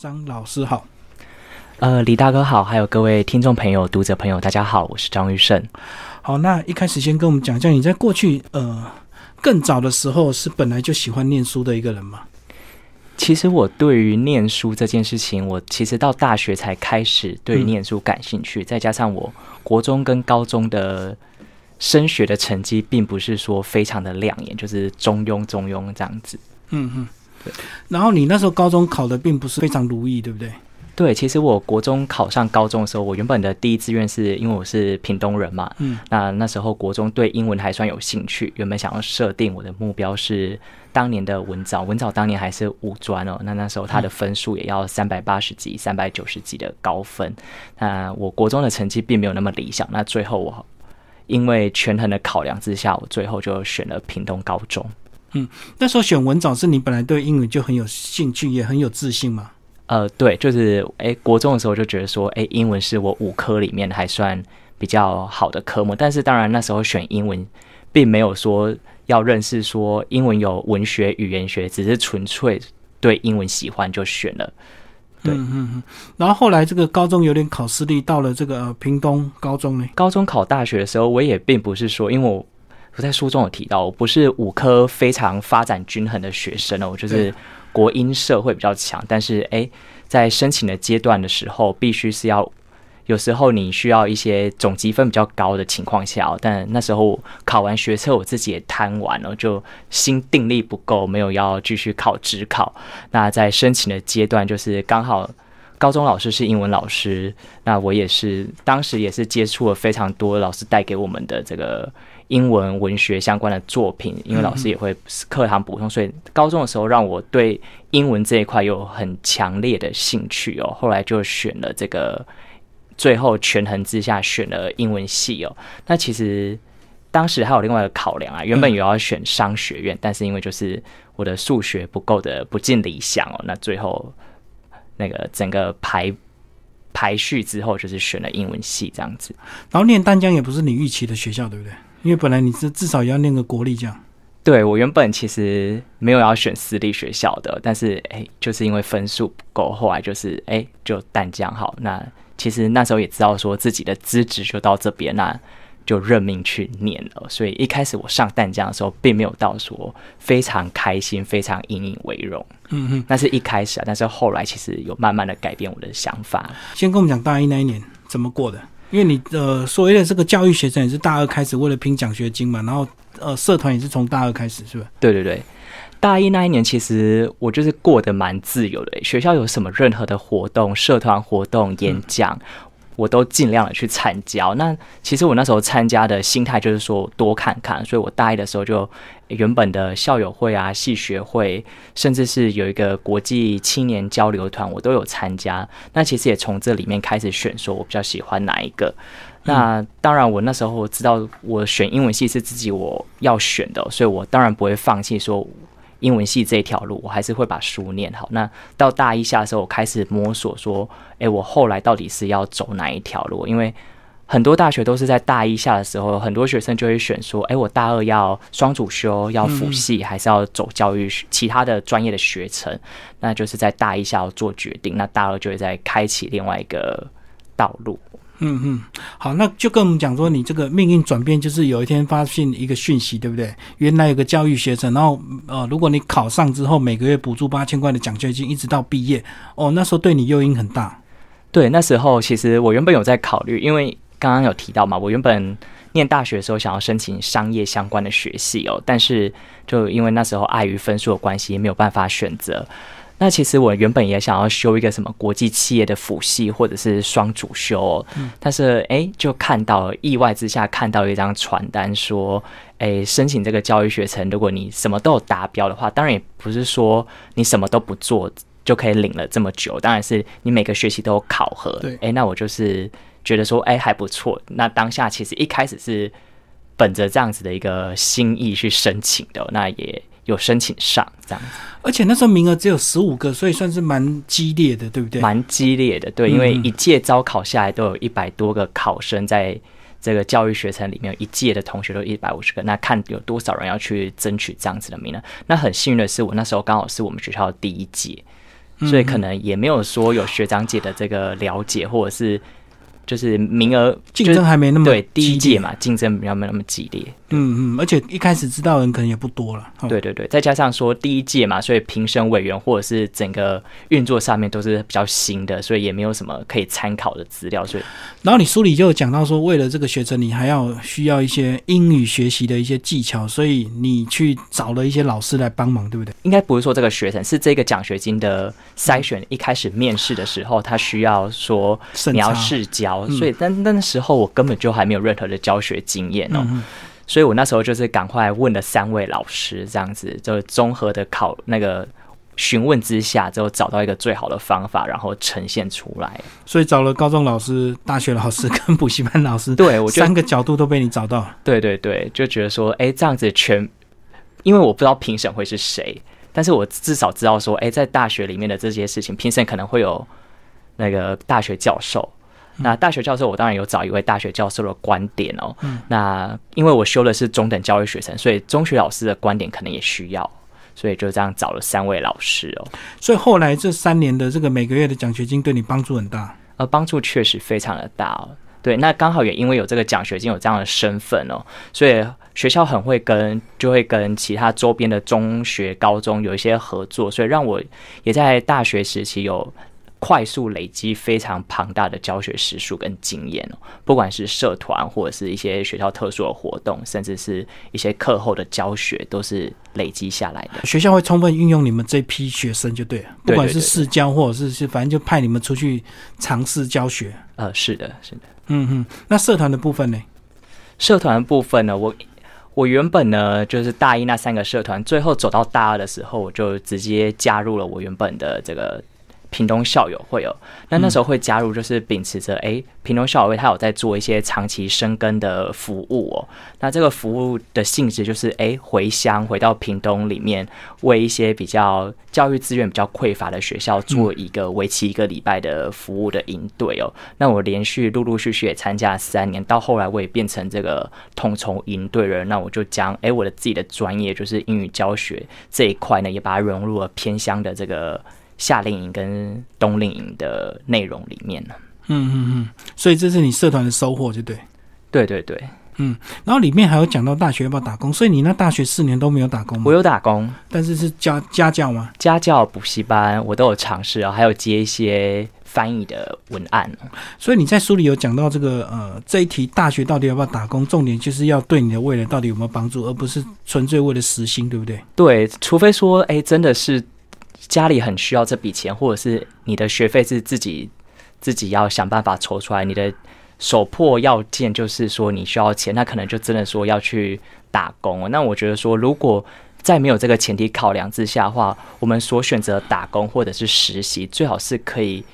张老师好。呃，李大哥好，还有各位听众朋友、读者朋友，大家好，我是张玉胜。好，那一开始先跟我们讲一下，你在过去呃更早的时候是本来就喜欢念书的一个人吗？其实我对于念书这件事情，我其实到大学才开始对念书感兴趣，再加上我国中跟高中的升学的成绩并不是说非常的亮眼，就是中庸中庸这样子。嗯嗯，对。然后你那时候高中考的并不是非常如意，对不对？对，其实我国中考上高中的时候，我原本的第一志愿是因为我是屏东人嘛，嗯，那那时候国中对英文还算有兴趣，原本想要设定我的目标是当年的文藻，文藻当年还是五专哦，那那时候他的分数也要三百八十几、三百九十几的高分，那我国中的成绩并没有那么理想，那最后我因为权衡的考量之下，我最后就选了屏东高中。嗯，那时候选文藻是你本来对英语就很有兴趣，也很有自信吗？呃，对，就是哎，国中的时候就觉得说，哎，英文是我五科里面还算比较好的科目。但是当然那时候选英文，并没有说要认识说英文有文学、语言学，只是纯粹对英文喜欢就选了。对，嗯嗯。然后后来这个高中有点考私立，到了这个屏东高中呢。高中考大学的时候，我也并不是说，因为我我在书中有提到，我不是五科非常发展均衡的学生哦，我就是。国音社会比较强，但是哎，在申请的阶段的时候，必须是要有时候你需要一些总积分比较高的情况下，哦但那时候考完学测，我自己也贪玩了，就心定力不够，没有要继续考职考。那在申请的阶段，就是刚好高中老师是英文老师，那我也是当时也是接触了非常多老师带给我们的这个。英文文学相关的作品，因为老师也会课堂补充，所以高中的时候让我对英文这一块有很强烈的兴趣哦。后来就选了这个，最后权衡之下选了英文系哦。那其实当时还有另外一个考量啊，原本有要选商学院，但是因为就是我的数学不够的不尽理想哦，那最后那个整个排排序之后就是选了英文系这样子。然后念丹江也不是你预期的学校，对不对？因为本来你是至少要念个国立这样，对我原本其实没有要选私立学校的，但是哎，就是因为分数不够，后来就是哎就淡江好。那其实那时候也知道说自己的资质就到这边，那就认命去念了。所以一开始我上淡江的时候，并没有到说非常开心、非常引以为荣。嗯哼，那是一开始啊，但是后来其实有慢慢的改变我的想法。先跟我们讲大一那一年怎么过的。因为你呃所谓的这个教育学生也是大二开始为了拼奖学金嘛，然后呃社团也是从大二开始，是吧？对对对，大一那一年其实我就是过得蛮自由的，学校有什么任何的活动、社团活动、演讲。我都尽量的去参加。那其实我那时候参加的心态就是说多看看，所以我大一的时候就原本的校友会啊、系学会，甚至是有一个国际青年交流团，我都有参加。那其实也从这里面开始选，说我比较喜欢哪一个。那当然，我那时候知道我选英文系是自己我要选的，所以我当然不会放弃说。英文系这一条路，我还是会把书念好。那到大一下的时候，我开始摸索说，诶，我后来到底是要走哪一条路？因为很多大学都是在大一下的时候，很多学生就会选说，诶，我大二要双主修，要辅系，还是要走教育其他的专业的学程？那就是在大一下要做决定，那大二就会再开启另外一个道路。嗯嗯，好，那就跟我们讲说，你这个命运转变就是有一天发现一个讯息，对不对？原来有个教育学生，然后呃，如果你考上之后，每个月补助八千块的奖学金，一直到毕业，哦，那时候对你诱因很大。对，那时候其实我原本有在考虑，因为刚刚有提到嘛，我原本念大学的时候想要申请商业相关的学系哦，但是就因为那时候碍于分数的关系，也没有办法选择。那其实我原本也想要修一个什么国际企业的辅系或者是双主修，但是哎，就看到意外之下看到一张传单说，哎，申请这个教育学程，如果你什么都有达标的话，当然也不是说你什么都不做就可以领了这么久，当然是你每个学期都有考核。对，哎，那我就是觉得说，哎，还不错。那当下其实一开始是本着这样子的一个心意去申请的，那也。有申请上这样子，而且那时候名额只有十五个，所以算是蛮激烈的，对不对？蛮激烈的，对，因为一届招考下来都有一百多个考生，在这个教育学程里面，一届的同学都一百五十个，那看有多少人要去争取这样子的名额。那很幸运的是，我那时候刚好是我们学校的第一届，所以可能也没有说有学长姐的这个了解，或者是就是名额竞争还没那么对第一届嘛，竞争比较没有那么激烈。嗯嗯，而且一开始知道的人可能也不多了。哦对对对，再加上说第一届嘛，所以评审委员或者是整个运作上面都是比较新的，所以也没有什么可以参考的资料，所以然后你书里就有讲到说，为了这个学程，你还要需要一些英语学习的一些技巧，所以你去找了一些老师来帮忙，对不对？应该不是说这个学程，是这个奖学金的筛选。一开始面试的时候，他需要说你要试教，嗯所以但但那时候我根本就还没有任何的教学经验哦。嗯所以我那时候就是赶快问了三位老师，这样子就综合的考那个询问之下，之后找到一个最好的方法，然后呈现出来。所以找了高中老师、大学老师跟补习班老师，对我三个角度都被你找到。对对对，就觉得说，哎，这样子全，因为我不知道评审会是谁，但是我至少知道说，哎，在大学里面的这些事情，评审可能会有那个大学教授。那大学教授，我当然有找一位大学教授的观点哦。那因为我修的是中等教育学程，所以中学老师的观点可能也需要，所以就这样找了三位老师哦。所以后来这三年的这个每个月的奖学金对你帮助很大。呃，帮助确实非常的大哦。对，那刚好也因为有这个奖学金，有这样的身份哦，所以学校很会跟，就会跟其他周边的中学、高中有一些合作，所以让我也在大学时期有快速累积非常庞大的教学时数跟经验哦，不管是社团或者是一些学校特殊的活动，甚至是一些课后的教学，都是累积下来的。学校会充分运用你们这批学生就对了，不管是试教或者是是反正就派你们出去尝试教学。呃，是的，是的。嗯嗯，那社团的部分呢？社团的部分呢，我我原本呢就是大一那三个社团，最后走到大二的时候，我就直接加入了我原本的这个屏东校友会哦。那那时候会加入，就是秉持着哎，屏东校友会他有在做一些长期生根的服务哦。那这个服务的性质就是哎，回乡回到屏东里面，为一些比较教育资源比较匮乏的学校做一个为期一个礼拜的服务的营队哦。那我连续陆陆续续也参加了三年，到后来我也变成这个统筹营队了。那我就将哎我的自己的专业就是英语教学这一块呢，也把它融入了偏乡的这个夏令营跟冬令营的内容里面呢。嗯嗯嗯，所以这是你社团的收获，就对。对对对，嗯然后里面还有讲到大学要不要打工，所以你那大学四年都没有打工吗我？有打工，但是是家家教吗？家教、补习班我都有尝试啊，还有接一些翻译的文案哦。所以你在书里有讲到这个呃这一题大学到底要不要打工，重点就是要对你的未来到底有没有帮助，而不是纯粹为了实薪，对不对？对，除非说，哎，真的是家里很需要这笔钱，或者是你的学费是自己自己要想办法筹出来，你的首破要件就是说你需要钱，那可能就真的说要去打工哦。那我觉得说，如果在没有这个前提考量之下的话，我们所选择打工或者是实习，最好是可以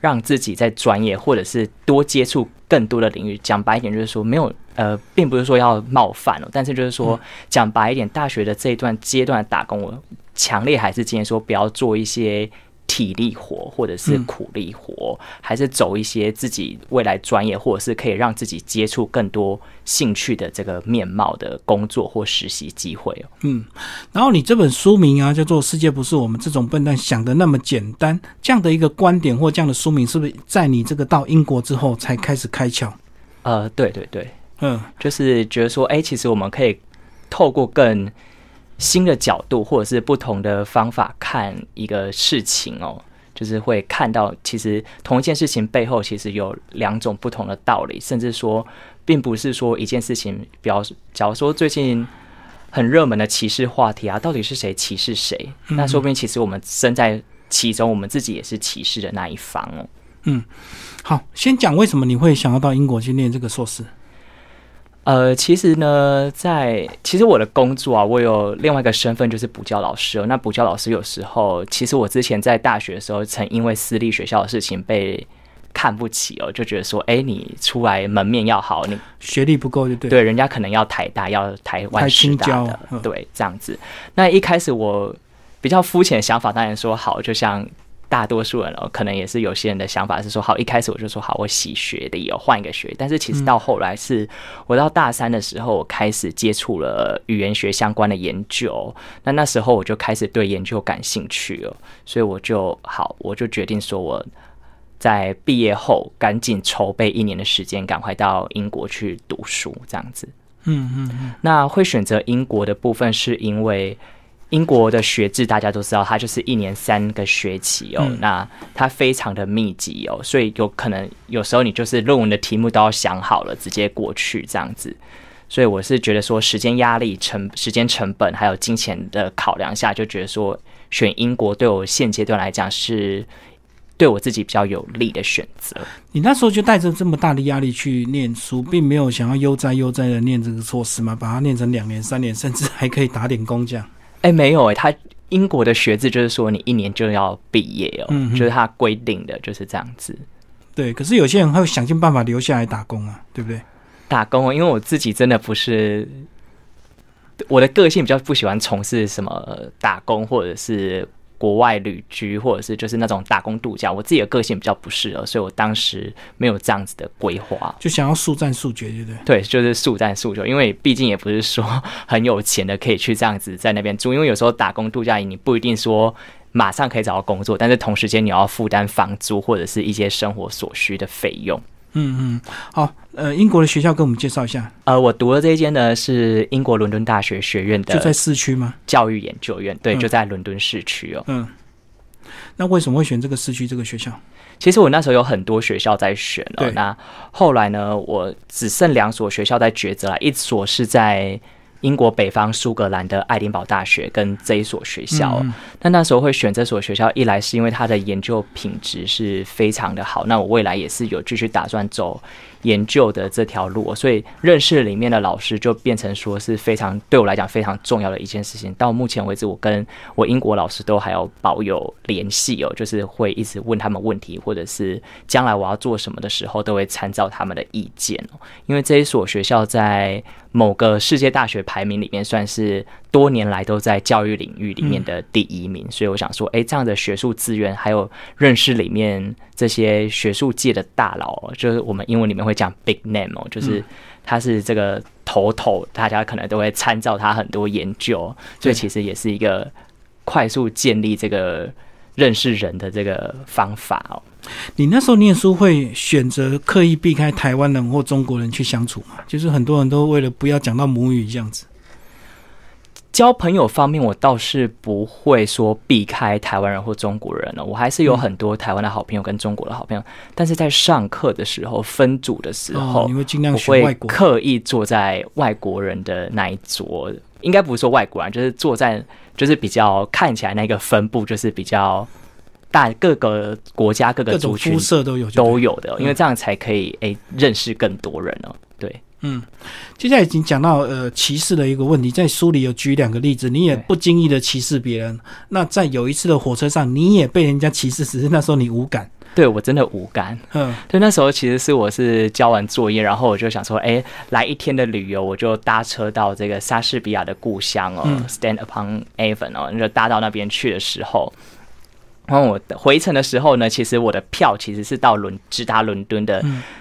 让自己在专业或者是多接触更多的领域。讲白一点，就是说没有呃，并不是说要冒犯哦，但是就是说讲白一点，大学的这一段阶段打工，我强烈还是建议说不要做一些。体力活或者是嗯苦力活，还是走一些自己未来专业，或者是可以让自己接触更多兴趣的这个面貌的工作或实习机会哦。嗯，然后你这本书名啊叫做《世界不是我们这种笨蛋想的那么简单》，这样的一个观点或这样的书名，是不是在你这个到英国之后才开始开窍？呃，对对对，嗯就是觉得说，哎、其实我们可以透过更新的角度，或者是不同的方法看一个事情哦，就是会看到其实同一件事情背后其实有两种不同的道理，甚至说，并不是说一件事情，比方假如说最近。很热门的歧视话题啊，到底是谁歧视谁？那说不定其实我们身在其中，我们自己也是歧视的那一方哦。嗯好，先讲为什么你会想要到英国去念这个硕士？呃，其实呢，在其实我的工作啊，我有另外一个身份就是补教老师哦。那补教老师有时候，其实我之前在大学的时候，曾因为私立学校的事情被看不起哦，就觉得说，哎，你出来门面要好，你学历不够就对。对人家可能要台大，要台湾师大的嗯，对，这样子。那一开始我比较肤浅的想法，当然说好，就像大多数人哦，可能也是有些人的想法是说，好，一开始我就说好，我洗学历哦，换一个学。但是其实到后来是，我到大三的时候，我开始接触了语言学相关的研究。那那时候我就开始对研究感兴趣了，所以我就好，我就决定说我在毕业后赶紧筹备一年的时间，赶快到英国去读书，这样子。嗯嗯嗯。那会选择英国的部分是因为。英国的学制大家都知道，它就是一年三个学期哦，那它非常的密集哦，所以有可能有时候你就是论文的题目都要想好了，直接过去这样子。所以我是觉得说，时间压力、成时间成本还有金钱的考量下，就觉得说选英国对我现阶段来讲是对我自己比较有利的选择。你那时候就带着这么大的压力去念书，并没有想要悠哉悠哉的念这个硕士吗？把它念成两年、三年，甚至还可以打点工这样。哎，没有哎，他英国的学制就是说你一年就要毕业哦，就是他规定的就是这样子。对，可是有些人会想尽办法留下来打工啊，对不对？打工哦，因为我自己真的不是，我的个性比较不喜欢从事什么打工或者是。国外旅居，或者是就是那种打工度假，我自己的个性比较不适合，所以我当时没有这样子的规划，就想要速战速决，对不对？对，就是速战速决，因为毕竟也不是说很有钱的可以去这样子在那边住，因为有时候打工度假你不一定说马上可以找到工作，但是同时间你要负担房租或者是一些生活所需的费用。嗯嗯，好，呃，英国的学校跟我们介绍一下。呃，我读的这一间呢是英国伦敦大学学院的，就在市区吗？教育研究院，对，就在伦敦市区哦。嗯，那为什么会选这个市区这个学校？其实我那时候有很多学校在选哦，那后来呢，我只剩两所学校在抉择了，一所是在。英国北方苏格兰的爱丁堡大学跟这一所学校，那那时候会选这所学校，一来是因为它的研究品质是非常的好，那我未来也是有继续打算走。研究的这条路，所以认识里面的老师就变成说是非常对我来讲非常重要的一件事情。到目前为止，我跟我英国老师都还有保有联系哦，就是会一直问他们问题，或者是将来我要做什么的时候，都会参照他们的意见哦。因为这一所学校在某个世界大学排名里面算是。多年来都在教育领域里面的第一名，所以我想说，哎，这样的学术资源，还有认识里面这些学术界的大佬，就是我们英文里面会讲 big name 哦，就是他是这个头头，大家可能都会参照他很多研究，所以其实也是一个快速建立这个认识人的这个方法哦。你那时候念书会选择刻意避开台湾人或中国人去相处吗？就是很多人都为了不要讲到母语这样子。交朋友方面，我倒是不会说避开台湾人或中国人了。我还是有很多台湾的好朋友跟中国的好朋友。但是在上课的时候，分组的时候，你会尽量选外国，刻意坐在外国人的那一桌。应该不是说外国人，就是坐在就是比较看起来那个分布就是比较大，各个国家各个族群肤色都有都有的，因为这样才可以诶认识更多人哦。对。嗯，接下来已经讲到呃歧视的一个问题，在书里有举两个例子，你也不经意的歧视别人。那在有一次的火车上，你也被人家歧视，只是那时候你无感。对我真的无感。嗯，对，那时候其实是我是交完作业，然后我就想说，哎，来一天的旅游，我就搭车到这个莎士比亚的故乡哦，Stand upon Avon 哦，就搭到那边去的时候。然后我回程的时候呢，其实我的票其实是到伦直达伦敦的，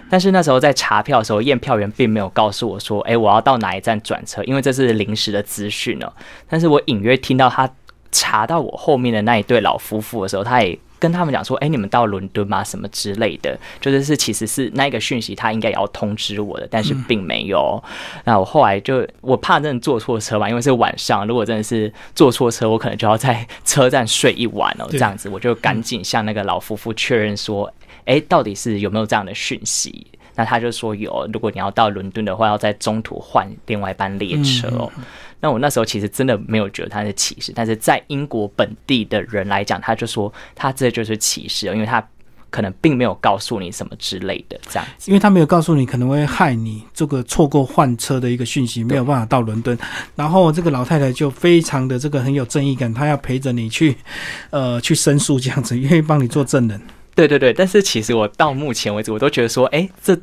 但是那时候在查票的时候，验票员并没有告诉我说，哎，我要到哪一站转车，因为这是临时的资讯哦。但是我隐约听到他查到我后面的那一对老夫妇的时候，他也。跟他们讲说，哎，你们到伦敦吗？什么之类的，就是是其实是那个讯息，他应该也要通知我的，但是并没有。那我后来就我怕真的坐错车嘛，因为是晚上，如果真的是坐错车，我可能就要在车站睡一晚哦。这样子，我就赶紧向那个老夫妇确认说，哎，到底是有没有这样的讯息？那他就说有，如果你要到伦敦的话，要在中途换另外一班列车哦。那我那时候其实真的没有觉得他是歧视，但是在英国本地的人来讲，他就说他这就是歧视，因为他可能并没有告诉你什么之类的这样，因为他没有告诉你可能会害你这个错过换车的一个讯息，没有办法到伦敦。然后这个老太太就非常的这个很有正义感，她要陪着你去呃去申诉这样子，愿意帮你做证人。对对对，但是其实我到目前为止，我都觉得说，哎，这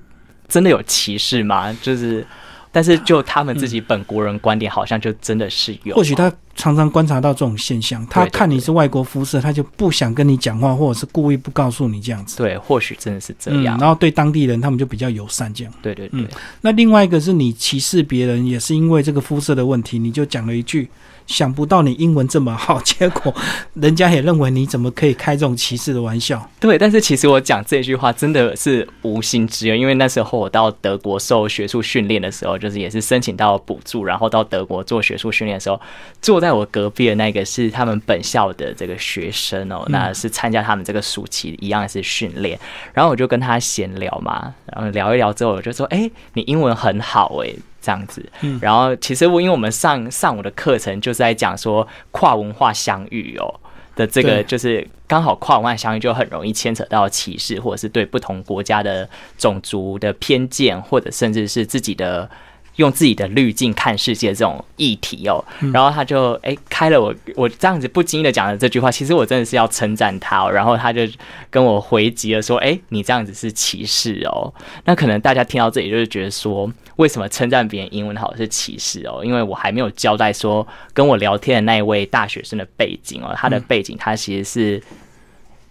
真的有歧视吗？就是。但是就他们自己本国人观点，好像就真的是有。或许他常常观察到这种现象，他看你是外国肤色，他就不想跟你讲话，或者是故意不告诉你这样子。对，或许真的是这嗯，样。然后对当地人他们就比较友善这样。对对对，嗯那另外一个是你歧视别人，也是因为这个肤色的问题，你就讲了一句“想不到你英文这么好”，结果人家也认为你怎么可以开这种歧视的玩笑？对，但是其实我讲这句话真的是无心之言，因为那时候我到德国受学术训练的时候，就是也是申请到补助，然后到德国做学术训练的时候，坐在我隔壁的那个是他们本校的这个学生哦，嗯那是参加他们这个暑期一样是训练，然后我就跟他闲聊嘛，然后聊一聊之后，我就说，哎，你英文很好哎、这样子，嗯然后其实我因为我们上上午的课程就是在讲说跨文化相遇哦的这个，就是刚好跨文化相遇就很容易牵扯到歧视，或者是对不同国家的种族的偏见，或者甚至是自己的。用自己的滤镜看世界这种议题哦，然后他就哎、开了我我这样子不经意的讲了这句话，其实我真的是要称赞他哦，然后他就跟我回击了说，哎、你这样子是歧视哦，那可能大家听到这里就是觉得说，为什么称赞别人英文好是歧视哦？因为我还没有交代说跟我聊天的那一位大学生的背景哦，他的背景他其实是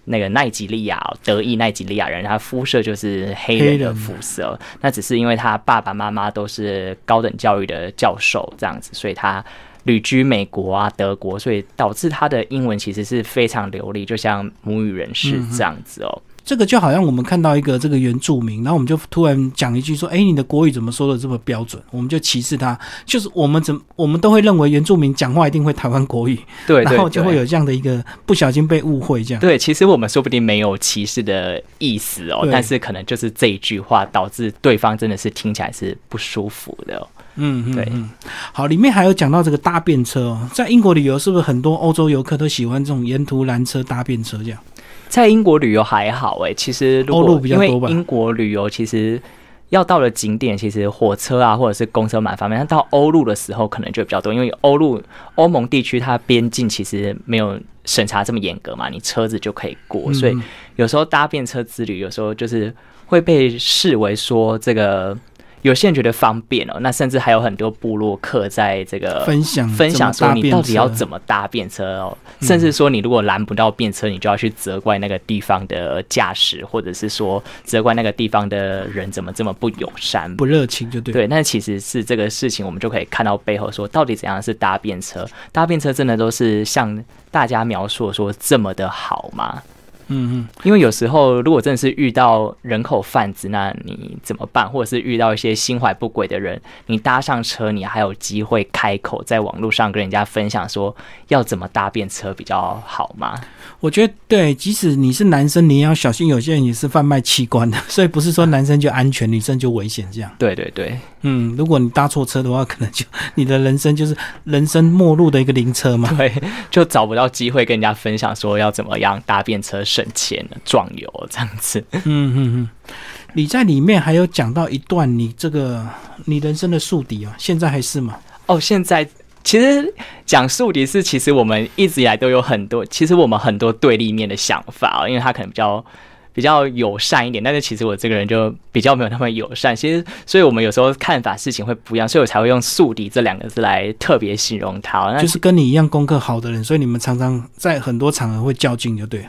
那个奈吉利亚哦、德裔奈吉利亚人，他肤色就是黑人的肤色，那只是因为他爸爸妈妈都是高等教育的教授这样子，所以他。旅居美国啊、德国，所以导致他的英文其实是非常流利，就像母语人士这样子哦。这个就好像我们看到一个这个原住民，然后我们就突然讲一句说：“哎，你的国语怎么说的这么标准？”我们就歧视他，就是我们怎我们都会认为原住民讲话一定会台湾国语，对对然后就对会有这样的一个不小心被误会这样。对，其实我们说不定没有歧视的意思哦，但是可能就是这一句话导致对方真的是听起来是不舒服的、哦。嗯，嗯对嗯，好，里面还有讲到这个搭便车哦，在英国旅游是不是很多欧洲游客都喜欢这种沿途拦车搭便车这样？在英国旅游还好诶，其实如欧果因为陆比较多吧英国旅游其实要到了景点，其实火车啊或者是公车蛮方便，但到欧陆的时候可能就比较多，因为欧陆欧盟地区它边境其实没有审查这么严格嘛，你车子就可以过，所以嗯有时候搭便车之旅，有时候就是会被视为说这个。有些人觉得方便哦，那甚至还有很多部落客在这个分享分享说你到底要怎么么搭便车哦，嗯甚至说你如果拦不到便车，你就要去责怪那个地方的驾驶，或者是说责怪那个地方的人怎么这么不友善。不热情就对。对，那其实是这个事情，我们就可以看到背后说，到底怎样是搭便车？搭便车真的都是像大家描述说这么的好吗？嗯嗯，因为有时候如果真的是遇到人口贩子，那你怎么办？或者是遇到一些心怀不轨的人，你搭上车，你还有机会开口在网络上跟人家分享说要怎么搭便车比较好吗？我觉得对，即使你是男生，你也要小心，有些人也是贩卖器官的，所以不是说男生就安全，女生就危险这样。对对对，嗯，如果你搭错车的话，可能就你的人生就是人生末路的一个灵车嘛。对，就找不到机会跟人家分享说要怎么样搭便车省钱、壮游这样子。嗯嗯嗯，你在里面还有讲到一段你这个你人生的宿敌啊，现在还是吗？哦，现在其实讲宿敌是，其实我们一直以来都有很多，其实我们很多对立面的想法哦，因为他可能比较。比较友善一点，但是其实我这个人就比较没有那么友善。其实，所以我们有时候看法事情会不一样，所以我才会用“宿敌”这两个字来特别形容他。那就是跟你一样功课好的人，所以你们常常在很多场合会较劲，就对了。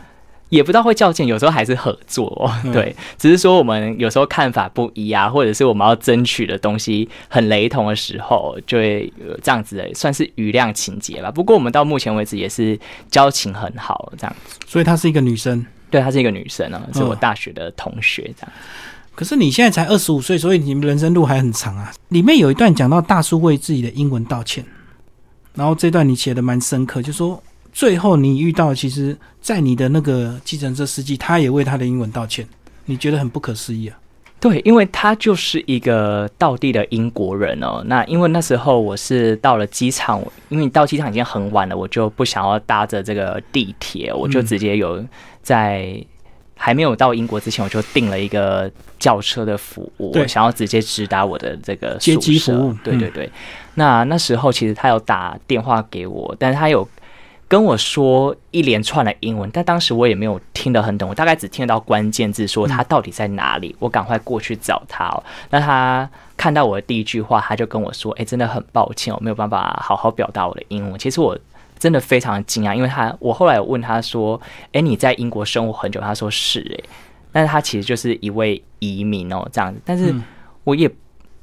也不知道会较劲，有时候还是合作、哦嗯对，只是说我们有时候看法不一啊，或者是我们要争取的东西很雷同的时候，就会有这样子的，算是余量情节吧。不过我们到目前为止也是交情很好，这样。所以她是一个女生，对，她是一个女生啊，是我嗯大学的同学，这样。可是你现在才二十五岁，所以你们人生路还很长啊。里面有一段讲到大叔为自己的英文道歉，然后这段你写的蛮深刻，就说最后你遇到，其实，在你的那个计程车司机，他也为他的英文道歉，你觉得很不可思议啊。对，因为他就是一个道地的英国人哦。那因为那时候我是到了机场，因为你到机场已经很晚了，我就不想要搭着这个地铁，我就直接有在还没有到英国之前，我就订了一个轿车的服务，我想要直接直达我的这个接机服务嗯对对对。那那时候其实他有打电话给我，但是他有跟我说一连串的英文，但当时我也没有听得很懂，我大概只听得到关键字，说他到底在哪里，我赶快过去找他哦。那他看到我的第一句话，他就跟我说：“哎，真的很抱歉，我没有办法好好表达我的英文。”其实我真的非常惊讶，因为他我后来问他说：“哎，你在英国生活很久？”他说：“是。”哎，但是他其实就是一位移民哦，这样子。但是我也。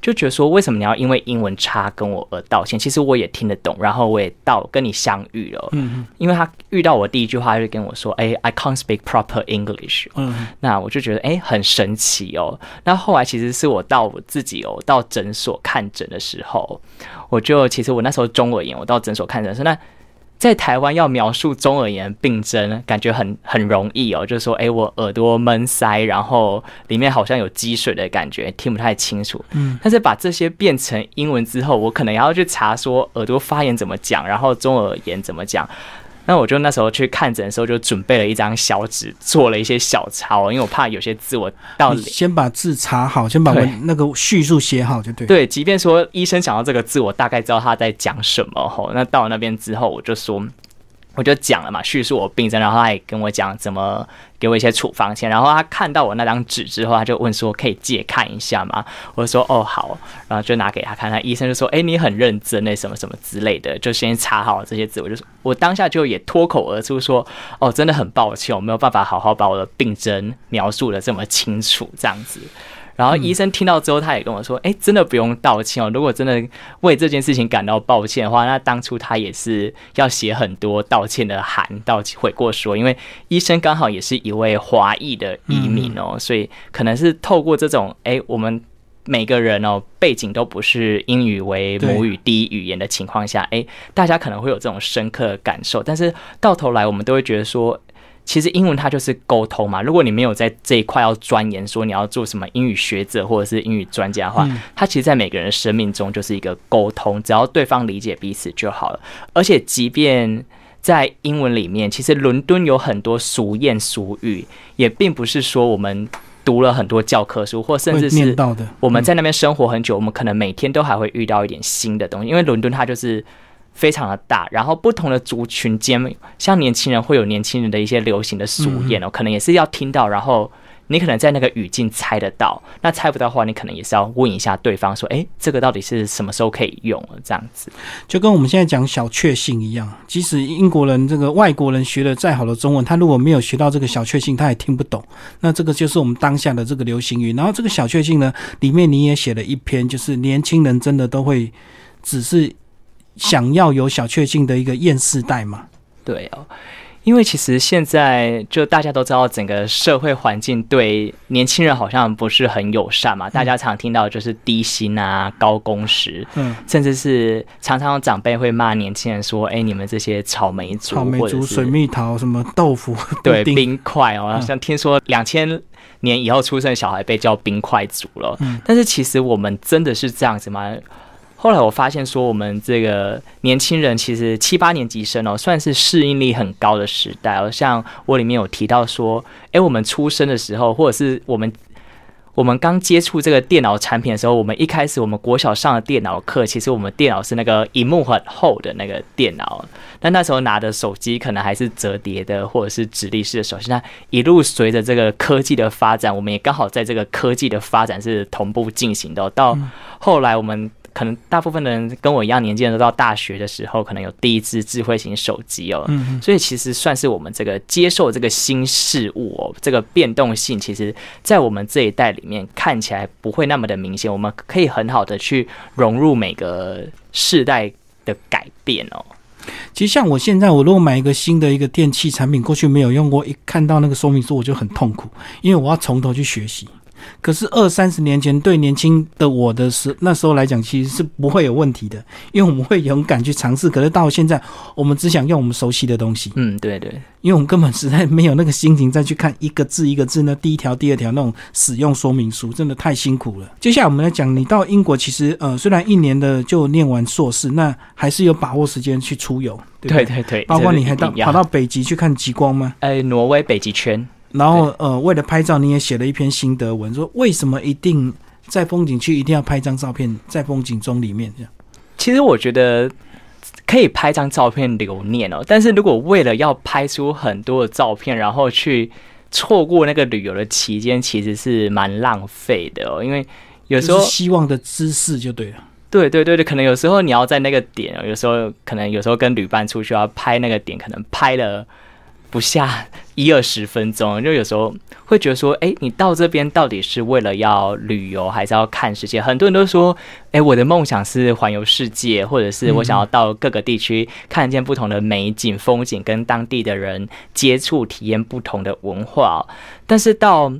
就觉得说，为什么你要因为英文差跟我而道歉？其实我也听得懂，然后我也到跟你相遇了。嗯，因为他遇到我第一句话就跟我说：“哎，I can't speak proper English。”嗯，那我就觉得哎，很神奇哦。那后来其实是我到我自己哦，到诊所看诊的时候，我就其实我那时候中耳炎，我到诊所看诊说那。在台湾要描述中耳炎病症，感觉很很容易哦，就是说，哎，我耳朵闷塞，然后里面好像有积水的感觉，听不太清楚。嗯，但是把这些变成英文之后，我可能要去查说耳朵发炎怎么讲，然后中耳炎怎么讲。那我就那时候去看诊的时候，就准备了一张小纸，做了一些小抄，因为我怕有些字我到先把字查好，先把文那个叙述写好就对。对，即便说医生讲到这个字，我大概知道他在讲什么吼。那到了那边之后，我就说。我就讲了嘛，叙述我病症，然后他也跟我讲怎么给我一些处方签。然后他看到我那张纸之后，他就问说：“可以借看一下吗？”我说：“哦，好。”然后就拿给他看，他医生就说：“哎，你很认真，那什么什么之类的。”就先查好这些字，我就说，我当下就也脱口而出说：“哦，真的很抱歉，我没有办法好好把我的病症描述的这么清楚，这样子。”然后医生听到之后，他也跟我说：“哎，真的不用道歉哦。如果真的为这件事情感到抱歉的话，那当初他也是要写很多道歉的函，道歉悔过书。因为医生刚好也是一位华裔的移民哦，所以可能是透过这种哎，我们每个人哦背景都不是英语为母语第一语言的情况下，哎，大家可能会有这种深刻的感受。但是到头来，我们都会觉得说。”其实英文它就是沟通嘛。如果你没有在这一块要钻研，说你要做什么英语学者或者是英语专家的话，它其实，在每个人生命中就是一个沟通，只要对方理解彼此就好了。而且，即便在英文里面，其实伦敦有很多俗谚俗语，也并不是说我们读了很多教科书，或甚至是我们在那边生活很久，我们可能每天都还会遇到一点新的东西，因为伦敦它就是。非常的大，然后不同的族群间，像年轻人会有年轻人的一些流行的俗谚哦，可能也是要听到，然后你可能在那个语境猜得到，那猜不到的话，你可能也是要问一下对方说，哎，这个到底是什么时候可以用？这样子，就跟我们现在讲小确幸一样，即使英国人这个外国人学了再好的中文，他如果没有学到这个小确幸，他也听不懂。那这个就是我们当下的这个流行语。然后这个小确幸呢，里面你也写了一篇，就是年轻人真的都会只是。想要有小确幸的一个厌世代嘛？对哦，因为其实现在就大家都知道，整个社会环境对年轻人好像不是很友善嘛。大家常听到就是低薪啊、高工时，嗯，甚至是常常长辈会骂年轻人说：“哎，你们这些草莓族、草莓族、水蜜桃、什么豆腐、对冰块哦。”像听说两千年以后出生的小孩被叫冰块族了。嗯，但是其实我们真的是这样子吗？后来我发现说，我们这个年轻人其实七八年级生哦，算是适应力很高的时代哦。像我里面有提到说，诶，我们出生的时候，或者是我们我们刚接触这个电脑产品的时候，我们一开始我们国小上的电脑课，其实我们电脑是那个荧幕很厚的那个电脑，但那时候拿的手机可能还是折叠的，或者是直立式的手机。那一路随着这个科技的发展，我们也刚好在这个科技的发展是同步进行的。到后来我们。可能大部分的人跟我一样年纪的都到大学的时候，可能有第一支智慧型手机哦，嗯所以其实算是我们这个接受这个新事物哦，这个变动性，其实在我们这一代里面看起来不会那么的明显，我们可以很好的去融入每个世代的改变哦。其实像我现在，我如果买一个新的一个电器产品，过去没有用过，一看到那个说明书我就很痛苦，因为我要从头去学习。可是二三十年前对年轻的我的时那时候来讲，其实是不会有问题的，因为我们会勇敢去尝试。可是到现在，我们只想用我们熟悉的东西。嗯，对对，因为我们根本实在没有那个心情再去看一个字一个字那第一条、第二条那种使用说明书，真的太辛苦了。接下来我们来讲，你到英国其实呃，虽然一年的就念完硕士，那还是有把握时间去出游。对对对，包括你还到跑到北极去看极光吗？哎，挪威北极圈。然后，呃，为了拍照，你也写了一篇心得文，说为什么一定在风景区一定要拍张照片，在风景中里面这样。其实我觉得可以拍张照片留念哦。但是如果为了要拍出很多的照片，然后去错过那个旅游的期间，其实是蛮浪费的哦。因为有时候希望的姿势就对了。对对对对，可能有时候你要在那个点，有时候可能有时候跟旅伴出去要拍那个点，可能拍了不下一二十分钟，就有时候会觉得说，哎，你到这边到底是为了要旅游，还是要看世界？很多人都说，哎，我的梦想是环游世界，或者是我想要到各个地区看见不同的美景风景，跟当地的人接触体验不同的文化，但是到。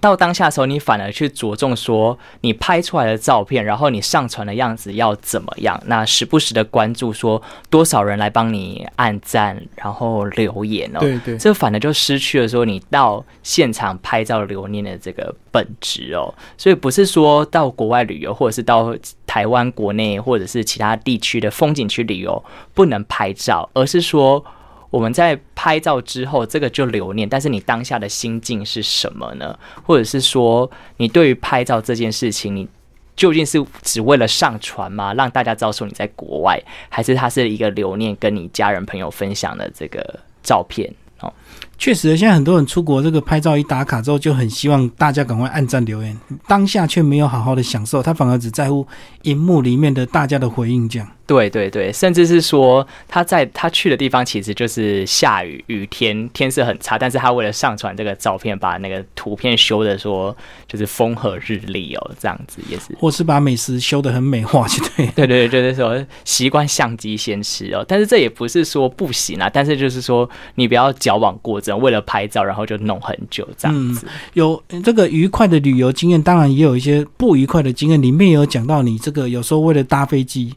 到当下的时候，你反而去着重说你拍出来的照片，然后你上传的样子要怎么样？那时不时的关注说多少人来帮你按赞，然后留言哦。对对，这反而就失去了说你到现场拍照留念的这个本质哦。所以不是说到国外旅游，或者是到台湾国内或者是其他地区的风景区旅游不能拍照，而是说。我们在拍照之后，这个就留念。但是你当下的心境是什么呢？或者是说，你对于拍照这件事情，你究竟是只为了上传吗？让大家知道说你在国外，还是它是一个留念，跟你家人朋友分享的这个照片？哦，确实，现在很多人出国，这个拍照一打卡之后，就很希望大家赶快按赞留言，当下却没有好好的享受，他反而只在乎荧幕里面的大家的回应，这样。对对对，甚至是说他在他去的地方其实就是下雨雨天，天色很差，但是他为了上传这个照片，把那个图片修的说就是风和日丽哦，这样子也是，或是把美食修的很美化，就对，对对对，就是说习惯相机先吃哦，但是这也不是说不行啊，但是就是说你不要矫枉过正，为了拍照然后就弄很久这样子。有这个愉快的旅游经验，当然也有一些不愉快的经验，里面有讲到你这个有时候为了搭飞机。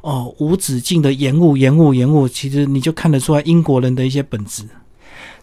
哦，无止境的延误、延误、延误，其实你就看得出来英国人的一些本质。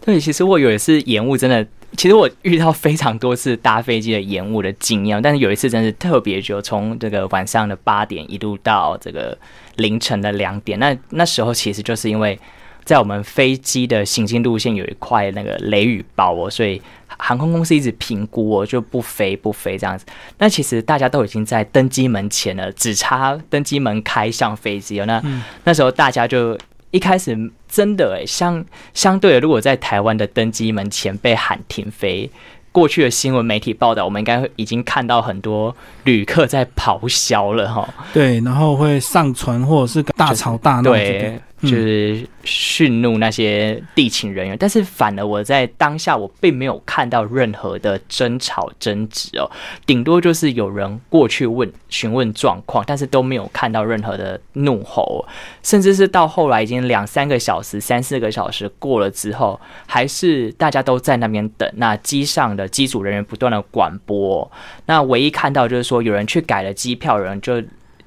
对，其实我有一次延误，真的，其实我遇到非常多次搭飞机的延误的经验，但是有一次真是特别久，从这个晚上的八点一路到这个凌晨的两点。那那时候其实就是因为。在我们飞机的行进路线有一块那个雷雨包哦，所以航空公司一直评估哦，就不飞不飞这样子。那其实大家都已经在登机门前了，只差登机门开上飞机哦。那那时候大家就一开始真的诶，相相对的，如果在台湾的登机门前被喊停飞。过去的新闻媒体报道，我们应该已经看到很多旅客在咆哮了哈。对，然后会上传或者是大吵大闹，对，就是训怒那些地勤人员。但是反而我在当下，我并没有看到任何的争吵争执哦，顶多就是有人过去问询问状况，但是都没有看到任何的怒吼，甚至是到后来已经两三个小时、三四个小时过了之后，还是大家都在那边等。那机上的。机组人员不断的广播，那唯一看到就是说有人去改了机票，有人就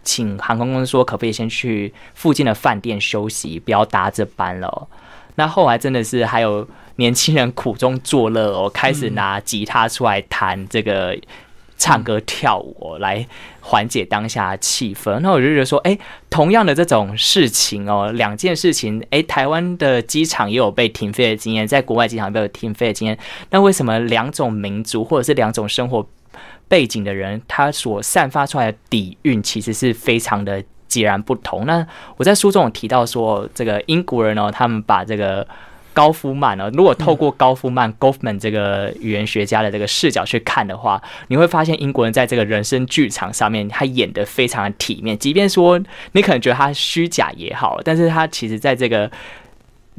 请航空公司说可不可以先去附近的饭店休息，不要搭这班了。那后来真的是还有年轻人苦中作乐哦，开始拿吉他出来弹这个。唱歌跳舞来缓解当下气氛，那我就觉得说，哎，同样的这种事情哦，两件事情，哎，台湾的机场也有被停飞的经验，在国外机场也有停飞的经验，那为什么两种民族或者是两种生活背景的人，他所散发出来的底蕴其实是非常的截然不同？那我在书中有提到说，这个英国人哦，他们把这个。高夫曼哦？如果透过高夫曼 （Goffman） 这个语言学家的这个视角去看的话，你会发现英国人在这个人生剧场上面，他演的非常的体面。即便说你可能觉得他虚假也好，但是他其实在这个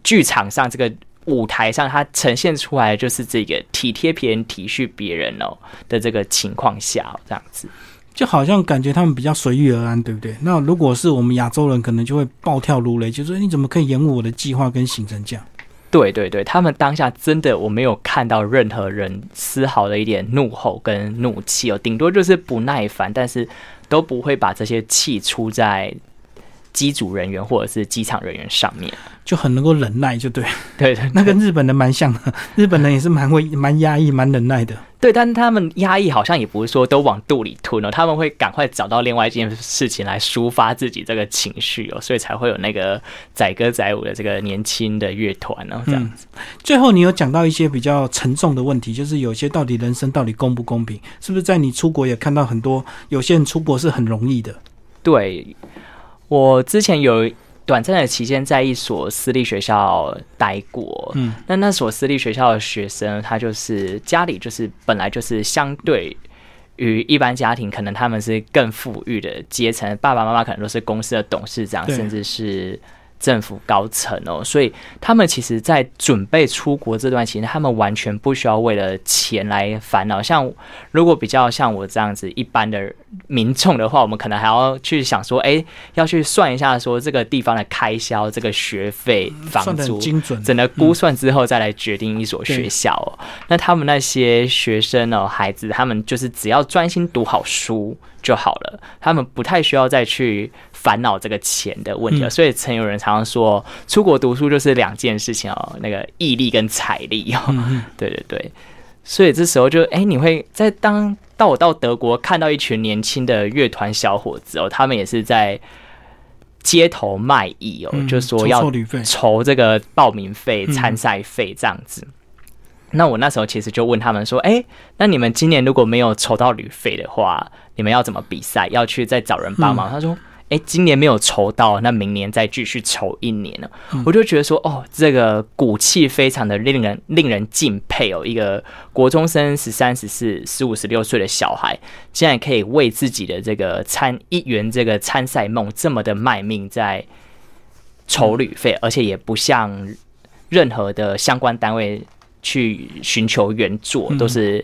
剧场上、这个舞台上，他呈现出来就是这个体贴别人、体恤别人哦的这个情况下，这样子就好像感觉他们比较随遇而安，对不对？那如果是我们亚洲人，可能就会暴跳如雷，就说你怎么可以延误我的计划跟行程这样？对对对，他们当下真的我没有看到任何人丝毫的一点怒吼跟怒气哦，顶多就是不耐烦，但是都不会把这些气出在。机组人员或者是机场人员上面就很能够忍耐，就对，对对，那跟日本人蛮像的。日本人也是蛮会、蛮压抑、蛮忍耐的。对，但他们压抑好像也不是说都往肚里吞哦，他们会赶快找到另外一件事情来抒发自己这个情绪哦，所以才会有那个载歌载舞的这个年轻的乐团哦，这样子。最后，你有讲到一些比较沉重的问题，就是有些到底人生到底公不公平？是不是在你出国也看到很多有些人出国是很容易的？对。我之前有短暂的期间在一所私立学校待过。嗯，那那所私立学校的学生，他就是家里就是本来就是相对于一般家庭，可能他们是更富裕的阶层，爸爸妈妈可能都是公司的董事长，甚至是。政府高层哦，所以他们其实，在准备出国这段期间，他们完全不需要为了钱来烦恼。像如果比较像我这样子一般的民众的话，我们可能还要去想说，哎，要去算一下说这个地方的开销，这个学费、房租，精准，整个估算之后再来决定一所学校、哦。那他们那些学生哦，孩子，他们就是只要专心读好书就好了，他们不太需要再去烦恼这个钱的问题了。嗯所以曾有人常常说，出国读书就是两件事情哦，那个毅力跟财力哦。对对对，所以这时候就哎，你会在当到我到德国看到一群年轻的乐团小伙子哦，他们也是在街头卖艺哦，嗯就说要筹这个报名费、嗯参赛费这样子。那我那时候其实就问他们说：“哎、那你们今年如果没有筹到旅费的话，你们要怎么比赛？要去再找人帮忙？”他说：“哎、今年没有筹到，那明年再继续筹一年呢。我就觉得说：“哦，这个骨气非常的令人令人敬佩哦！一个国中生十三、十四、十五、十六岁的小孩，竟然可以为自己的这个参一员这个参赛梦这么的卖命，在筹旅费，而且也不像任何的相关单位去寻求援助，嗯都是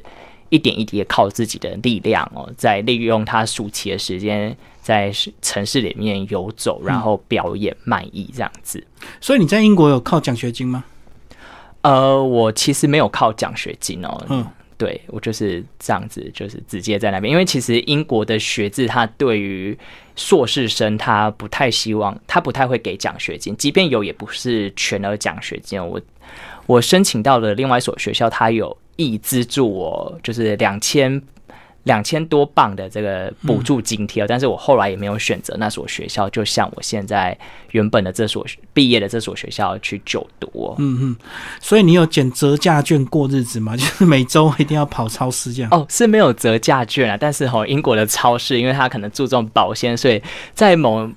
一点一滴的靠自己的力量哦，在利用他暑期的时间，在城市里面游走，然后表演卖艺这样子。所以你在英国有靠奖学金吗？呃，我其实没有靠奖学金哦，嗯，对我就是这样子，就是直接在那边，因为其实英国的学制，他对于硕士生，他不太希望，他不太会给奖学金，即便有，也不是全额奖学金。我我申请到了另外一所学校，他有意资助我，就是两千两千多磅的这个补助津贴哦，但是我后来也没有选择那所学校，就像我现在原本的这所毕业的这所学校去就读哦。嗯嗯，所以你有捡折价券过日子吗？就是每周一定要跑超市这样。哦，是没有折价券啊，但是吼、英国的超市，因为它可能注重保鲜，所以在某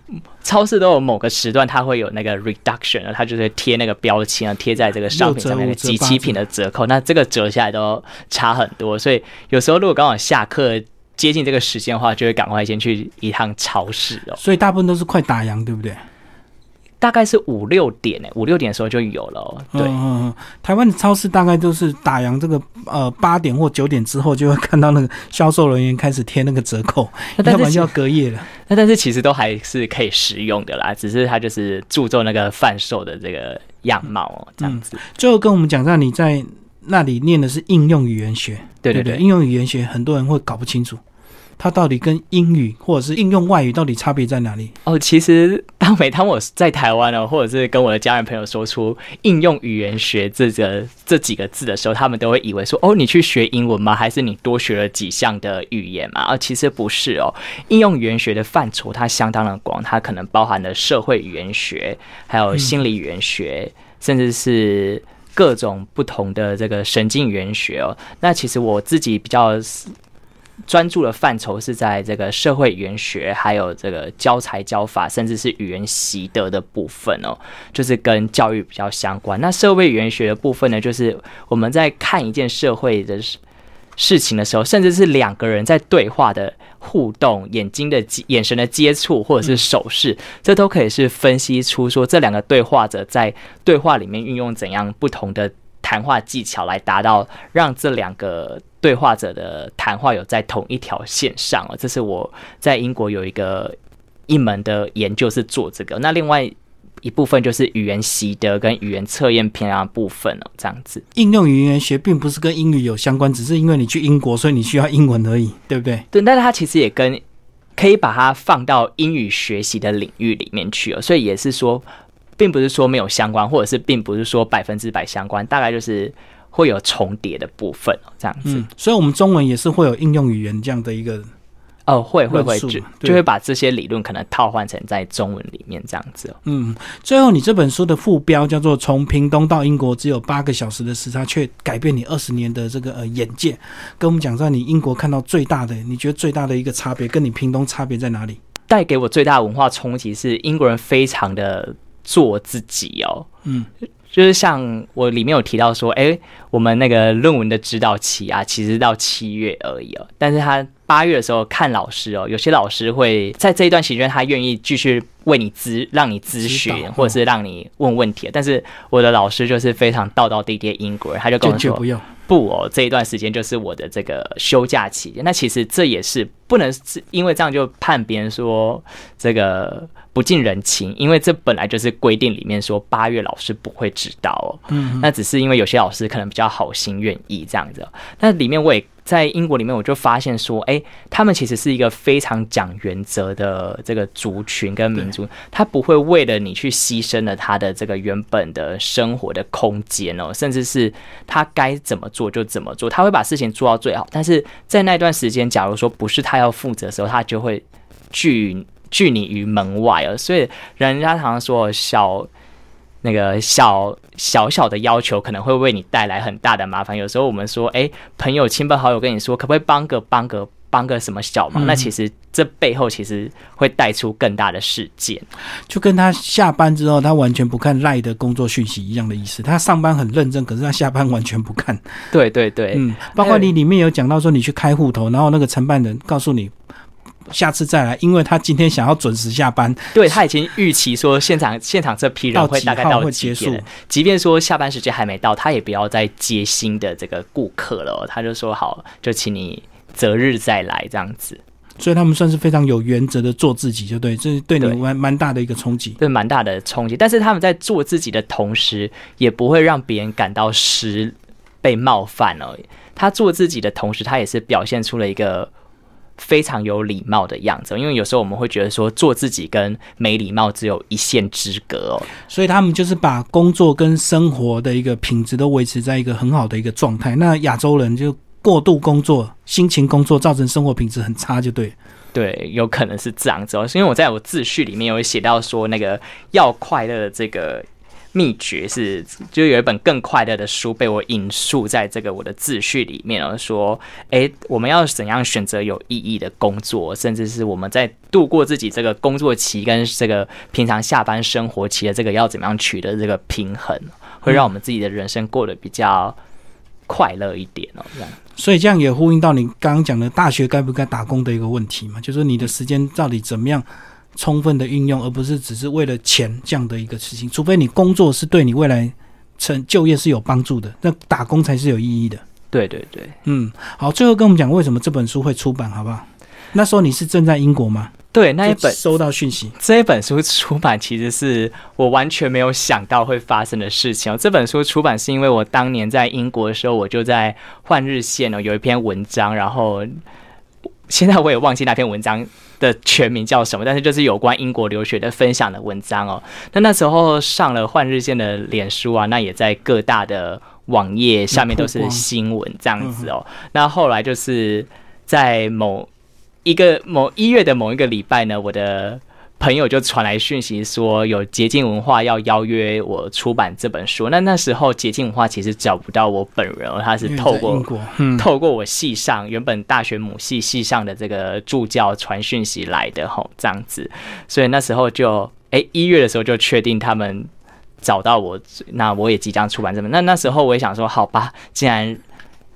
超市都有某个时段，它会有那个 reduction，它就是贴那个标签，贴在这个商品上面的六折集齐品的折扣，那这个折下来都差很多，所以有时候如果刚好下课接近这个时间的话，就会赶快先去一趟超市哦，所以大部分都是快打烊，对不对？大概是五六点诶，五六点的时候就有了、哦，对。嗯嗯嗯，台湾的超市大概都是打烊这个呃八点或九点之后，就会看到那个销售人员开始贴那个折扣，要不然就要隔夜了。那但是其实都还是可以食用的啦，只是它就是注重那个贩售的这个样貌哦，这样子。最后跟我们讲一下，你在那里念的是应用语言学，对对对，应用语言学很多人会搞不清楚，它到底跟英语或者是应用外语到底差别在哪里？哦，其实当每当我在台湾哦，或者是跟我的家人朋友说出应用语言学这个这几个字的时候，他们都会以为说，哦，你去学英文吗？还是你多学了几项的语言嘛？啊，其实不是哦，应用语言学的范畴它相当的广，它可能包含了社会语言学，还有心理语言学，甚至是。各种不同的这个神经语言学哦，那其实我自己比较专注的范畴是在这个社会语言学，还有这个教材教法，甚至是语言习得的部分哦，就是跟教育比较相关。那社会语言学的部分呢，就是我们在看一件社会的事情的时候，甚至是两个人在对话的互动、眼睛的眼神的接触，或者是手势，这都可以是分析出说这两个对话者在对话里面运用怎样不同的谈话技巧，来达到让这两个对话者的谈话有在同一条线上哦。这是我在英国有一个一门的研究是做这个，那另外。一部分就是语言习得跟语言测验偏量部分哦，这样子。应用语言学并不是跟英语有相关，只是因为你去英国，所以你需要英文而已，对不对？对，但是它其实也跟可以把它放到英语学习的领域里面去哦，所以也是说，并不是说没有相关，或者是并不是说百分之百相关，大概就是会有重叠的部分哦，这样子。嗯，所以我们中文也是会有应用语言这样的一个，哦，会会会就就会把这些理论可能套换成在中文里面这样子哦。嗯。最后，你这本书的副标叫做《从屏东到英国只有八个小时的时差，却改变你二十年的这个呃眼界》，跟我们讲一下你英国看到最大的，你觉得最大的一个差别，跟你屏东差别在哪里？带给我最大的文化冲击是英国人非常的做自己哦，嗯，就是像我里面有提到说，哎，我们那个论文的指导期啊，其实到七月而已哦，但是他八月的时候看老师哦，有些老师会在这一段期间，他愿意继续为你咨让你咨询，或者是让你问问题，但是我的老师就是非常道道地地的英国人，他就跟我说。不哦，这一段时间就是我的这个休假期间。那其实这也是不能是因为这样就判别人说这个不近人情，因为这本来就是规定里面说八月老师不会指导哦。嗯，那只是因为有些老师可能比较好心愿意这样子。那里面我也。在英国里面，我就发现说，哎，他们其实是一个非常讲原则的这个族群跟民族，他不会为了你去牺牲了他的这个原本的生活的空间哦，甚至是他该怎么做就怎么做，他会把事情做到最好。但是在那段时间，假如说不是他要要负责的时候，他就会拒拒你于门外了。所以人家常常说小。那个小小小的要求可能会为你带来很大的麻烦。有时候我们说，哎，朋友、亲朋好友跟你说，可不可以帮个、帮个、帮个什么小忙？那其实这背后其实会带出更大的事件。就跟他下班之后，他完全不看赖的工作讯息一样的意思。他上班很认真，可是他下班完全不看。对对对，嗯，包括你里面有讲到说，你去开户头，然后那个承办人告诉你。下次再来，因为他今天想要准时下班。对他已经预期说现场现场这批人会大概到结束，即便说下班时间还没到，他也不要再接新的这个顾客了。他就说好，就请你择日再来这样子。所以他们算是非常有原则的做自己，就对，这是对你蛮蛮大的一个冲击，对，蛮大的冲击。但是他们在做自己的同时，也不会让别人感到失被冒犯哦。他做自己的同时，他也是表现出了一个。非常有礼貌的样子，因为有时候我们会觉得说做自己跟没礼貌只有一线之隔哦，所以他们就是把工作跟生活的一个品质都维持在一个很好的一个状态。那亚洲人就过度工作、辛勤工作，造成生活品质很差，就对。对，有可能是这样子哦，因为我在我自序里面有写到说，那个要快乐的这个。秘诀是，就有一本更快乐的书被我引述在这个我的自序里面了，说，哎，我们要怎样选择有意义的工作，甚至是我们在度过自己这个工作期跟这个平常下班生活期的这个要怎么样取得这个平衡，会让我们自己的人生过得比较快乐一点哦。这样，所以这样也呼应到你刚刚讲的大学该不该打工的一个问题嘛，就是你的时间到底怎么样？充分的运用，而不是只是为了钱这样的一个事情。除非你工作是对你未来成就业是有帮助的，那打工才是有意义的。对对对，嗯，好，最后跟我们讲为什么这本书会出版，好不好？那时候你是正在英国吗？对，那一本收到讯息，这一本书出版其实是我完全没有想到会发生的事情哦。这本书出版是因为我当年在英国的时候，我就在《换日线》哦有一篇文章，然后。现在我也忘记那篇文章的全名叫什么，但是就是有关英国留学的分享的文章哦。那那时候上了换日线的脸书啊，那也在各大的网页下面都是新闻这样子哦。那后来就是在某一个某一月的某一个礼拜呢，我的。朋友就传来讯息说，有捷径文化要邀约我出版这本书。那那时候捷径文化其实找不到我本人，他是透过透过我系上原本大学母系系上的这个助教传讯息来的吼，这样子。所以那时候就哎一月的时候就确定他们找到我，那我也即将出版这本。那那时候我也想说，好吧，既然。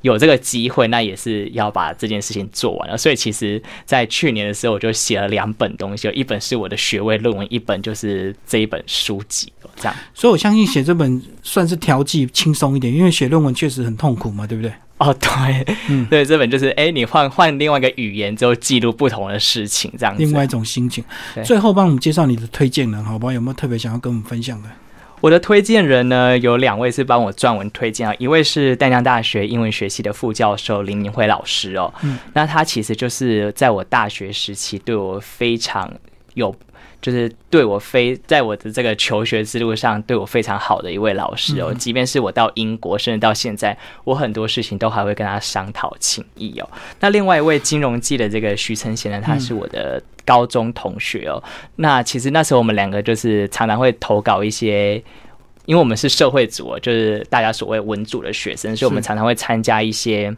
有这个机会，那也是要把这件事情做完了。所以，其实，在去年的时候，我就写了两本东西，一本是我的学位论文，一本就是这一本书籍。这样，所以我相信写这本算是调剂轻松一点，因为写论文确实很痛苦嘛，对不对？哦，对，嗯，对，这本就是，哎，你换换另外一个语言之后，记录不同的事情，这样，另外一种心情。最后，帮我们介绍你的推荐人，好不好？有没有特别想要跟我们分享的？我的推荐人呢，有两位是帮我撰文推荐啊，一位是淡江大学英文学系的副教授林明辉老师哦，嗯，那他其实就是在我大学时期对我非常有。就是对我非在我的这个求学之路上对我非常好的一位老师哦，即便是我到英国，甚至到现在，我很多事情都还会跟他商讨情谊哦。那另外一位金融系的这个徐承贤呢，他是我的高中同学哦。那其实那时候我们两个就是常常会投稿一些，因为我们是社会组，就是大家所谓文组的学生，所以我们常常会参加一些。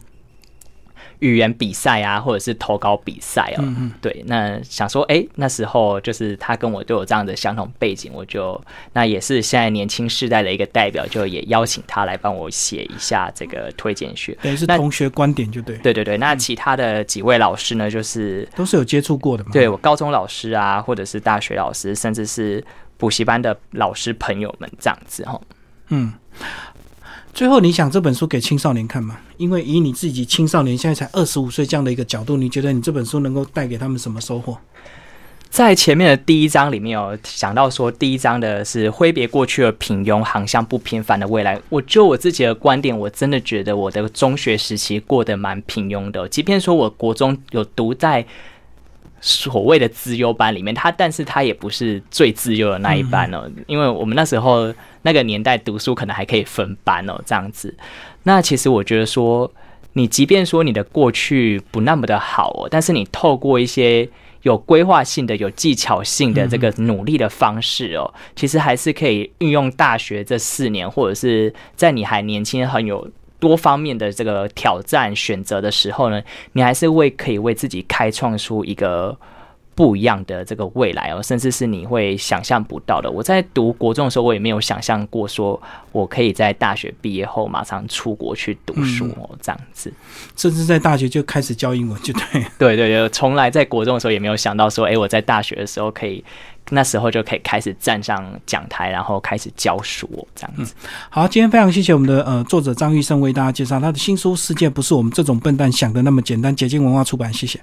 语言比赛啊，或者是投稿比赛哦。嗯嗯对，那想说，哎、那时候就是他跟我都有这样的相同背景，我就那也是现在年轻世代的一个代表，就也邀请他来帮我写一下这个推荐序。等于是同学观点就对，对对对，那其他的几位老师呢，就是都是有接触过的嘛。对我高中老师啊，或者是大学老师，甚至是补习班的老师朋友们这样子哈。嗯。最后，你想这本书给青少年看吗？因为以你自己青少年现在才二十五岁这样的一个角度，你觉得你这本书能够带给他们什么收获？在前面的第一章里面有讲到说，第一章的是挥别过去的平庸，航向不平凡的未来。我就我自己的观点，我真的觉得我的中学时期过得蛮平庸的。即便说我国中有读在所谓的资优班里面，他但是他也不是最自优的那一班哦，因为我们那时候那个年代读书可能还可以分班哦，这样子。那其实我觉得说，你即便说你的过去不那么的好哦，但是你透过一些有规划性的、有技巧性的这个努力的方式哦，其实还是可以运用大学这四年，或者是在你还年轻、很有多方面的这个挑战选择的时候呢，你还是为可以为自己开创出一个。不一样的这个未来哦，甚至是你会想象不到的。我在读国中的时候，我也没有想象过说我可以在大学毕业后马上出国去读书哦，这样子。甚至在大学就开始教英文，就对。对对对，从来在国中的时候也没有想到说，哎，我在大学的时候可以，那时候就可以开始站上讲台，然后开始教书，这样子。好，今天非常谢谢我们的呃作者张玉生为大家介绍他的新书《世界不是我们这种笨蛋想的那么简单》，捷径文化出版，谢谢。